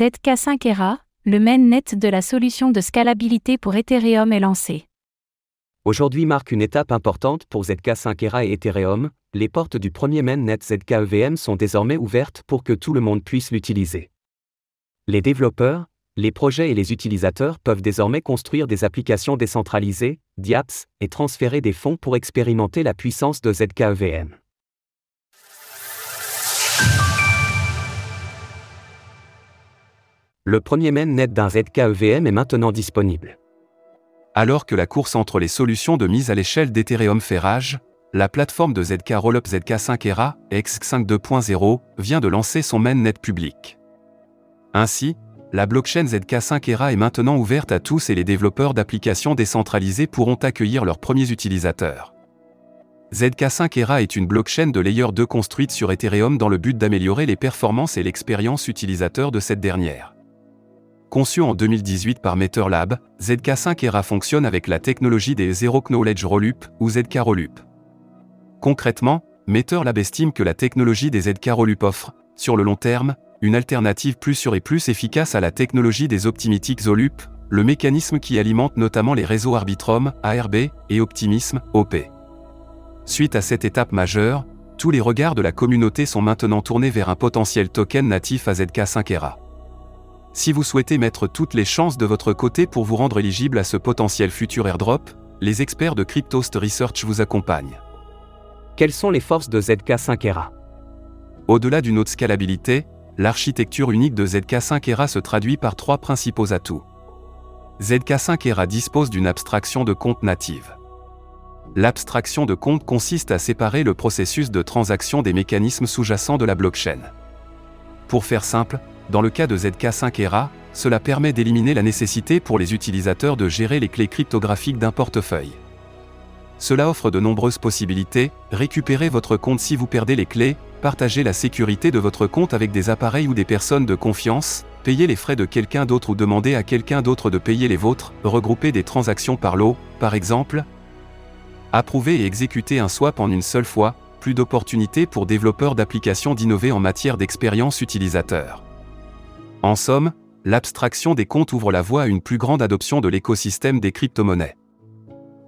ZK5 ERA, le mainnet de la solution de scalabilité pour Ethereum est lancé. Aujourd'hui marque une étape importante pour ZK5 ERA et Ethereum, les portes du premier mainnet ZK-EVM sont désormais ouvertes pour que tout le monde puisse l'utiliser. Les développeurs, les projets et les utilisateurs peuvent désormais construire des applications décentralisées, DApps, et transférer des fonds pour expérimenter la puissance de ZK-EVM. Le premier mainnet d'un ZK-EVM est maintenant disponible. Alors que la course entre les solutions de mise à l'échelle d'Ethereum fait rage, la plateforme de ZK Rollup ZK5 ERA, X5 2.0, vient de lancer son mainnet public. Ainsi, la blockchain ZK5 ERA est maintenant ouverte à tous et les développeurs d'applications décentralisées pourront accueillir leurs premiers utilisateurs. ZK5 ERA est une blockchain de layer 2 construite sur Ethereum dans le but d'améliorer les performances et l'expérience utilisateur de cette dernière. Conçu en 2018 par MeterLab, ZK5 ERA fonctionne avec la technologie des Zero Knowledge Rollup ou ZK Rollup. Concrètement, MeterLab estime que la technologie des ZK Rollup offre, sur le long terme, une alternative plus sûre et plus efficace à la technologie des Optimitics Zolup, le mécanisme qui alimente notamment les réseaux Arbitrum, ARB, et Optimism, OP. Suite à cette étape majeure, tous les regards de la communauté sont maintenant tournés vers un potentiel token natif à ZK5ERA. Si vous souhaitez mettre toutes les chances de votre côté pour vous rendre éligible à ce potentiel futur airdrop, les experts de Cryptost Research vous accompagnent. Quelles sont les forces de ZK5ERA Au-delà d'une haute scalabilité, l'architecture unique de ZK5ERA se traduit par trois principaux atouts. ZK5ERA dispose d'une abstraction de compte native. L'abstraction de compte consiste à séparer le processus de transaction des mécanismes sous-jacents de la blockchain. Pour faire simple, dans le cas de ZK5ERA, cela permet d'éliminer la nécessité pour les utilisateurs de gérer les clés cryptographiques d'un portefeuille. Cela offre de nombreuses possibilités, récupérer votre compte si vous perdez les clés, Partagez la sécurité de votre compte avec des appareils ou des personnes de confiance, payer les frais de quelqu'un d'autre ou demander à quelqu'un d'autre de payer les vôtres, regrouper des transactions par lot, par exemple. Approuver et exécuter un swap en une seule fois, plus d'opportunités pour développeurs d'applications d'innover en matière d'expérience utilisateur. En somme, l'abstraction des comptes ouvre la voie à une plus grande adoption de l'écosystème des crypto-monnaies.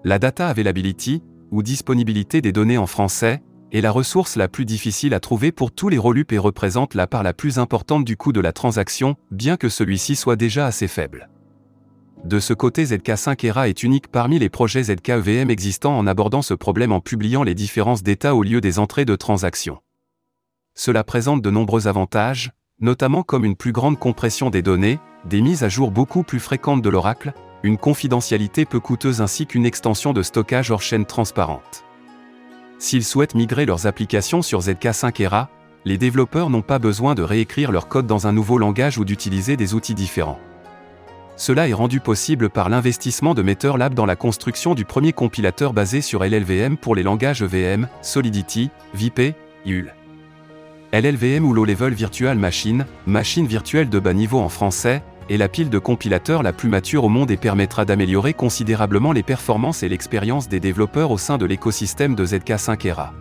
La data availability, ou disponibilité des données en français, est la ressource la plus difficile à trouver pour tous les relups et représente la part la plus importante du coût de la transaction, bien que celui-ci soit déjà assez faible. De ce côté, ZK5 ERA est unique parmi les projets ZK-EVM existants en abordant ce problème en publiant les différences d'état au lieu des entrées de transactions. Cela présente de nombreux avantages, notamment comme une plus grande compression des données, des mises à jour beaucoup plus fréquentes de l'oracle, une confidentialité peu coûteuse ainsi qu'une extension de stockage hors chaîne transparente. S'ils souhaitent migrer leurs applications sur ZK5 ERA, les développeurs n'ont pas besoin de réécrire leur code dans un nouveau langage ou d'utiliser des outils différents. Cela est rendu possible par l'investissement de MeterLab dans la construction du premier compilateur basé sur LLVM pour les langages EVM, Solidity, VIP, UL. LLVM ou Low Level Virtual Machine, machine virtuelle de bas niveau en français, est la pile de compilateurs la plus mature au monde et permettra d'améliorer considérablement les performances et l'expérience des développeurs au sein de l'écosystème de ZK5 ERA.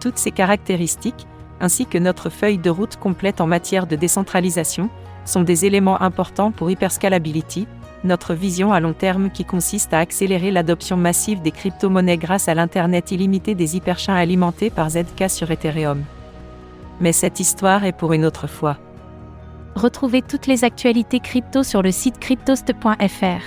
Toutes ces caractéristiques, ainsi que notre feuille de route complète en matière de décentralisation, sont des éléments importants pour Hyperscalability, notre vision à long terme qui consiste à accélérer l'adoption massive des crypto-monnaies grâce à l'Internet illimité des hyperchains alimentés par ZK sur Ethereum. Mais cette histoire est pour une autre fois. Retrouvez toutes les actualités crypto sur le site cryptost.fr.